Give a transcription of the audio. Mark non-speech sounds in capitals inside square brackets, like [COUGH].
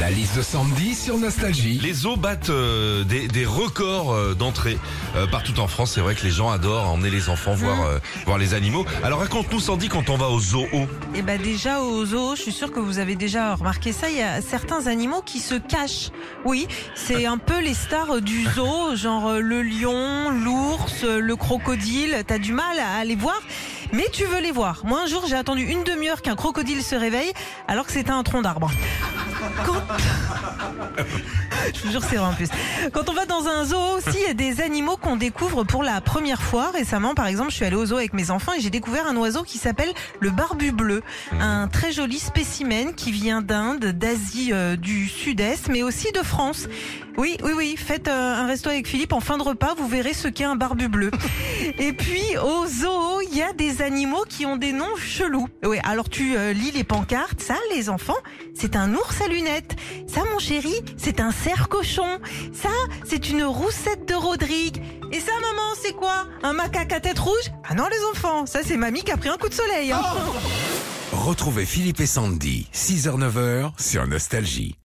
La liste de Sandy sur Nostalgie. Les zoos battent euh, des, des records euh, d'entrée euh, partout en France. C'est vrai que les gens adorent emmener les enfants voir, euh, voir les animaux. Alors raconte-nous Sandy quand on va au zoo. Et bah déjà au zoo, je suis sûre que vous avez déjà remarqué ça, il y a certains animaux qui se cachent. Oui, c'est un peu les stars du zoo, [LAUGHS] genre euh, le lion, l'ours, le crocodile. T'as du mal à les voir, mais tu veux les voir. Moi un jour j'ai attendu une demi-heure qu'un crocodile se réveille, alors que c'était un tronc d'arbre. Quand... Je vous jure, c'est vrai en plus. Quand on va dans un zoo aussi, il y a des animaux qu'on découvre pour la première fois. Récemment, par exemple, je suis allée au zoo avec mes enfants et j'ai découvert un oiseau qui s'appelle le barbu bleu. Un très joli spécimen qui vient d'Inde, d'Asie euh, du Sud-Est, mais aussi de France. Oui, oui, oui. Faites euh, un resto avec Philippe en fin de repas, vous verrez ce qu'est un barbu bleu. [LAUGHS] Et puis au zoo, il y a des animaux qui ont des noms chelous. Oui, alors tu euh, lis les pancartes, ça, les enfants, c'est un ours lunettes. Ça, mon chéri, c'est un cerf-cochon. Ça, c'est une roussette de Rodrigue. Et ça, maman, c'est quoi? Un macaque à tête rouge Ah non, les enfants, ça, c'est mamie qui a pris un coup de soleil. hein. Retrouvez Philippe et Sandy, 6h-9h sur Nostalgie.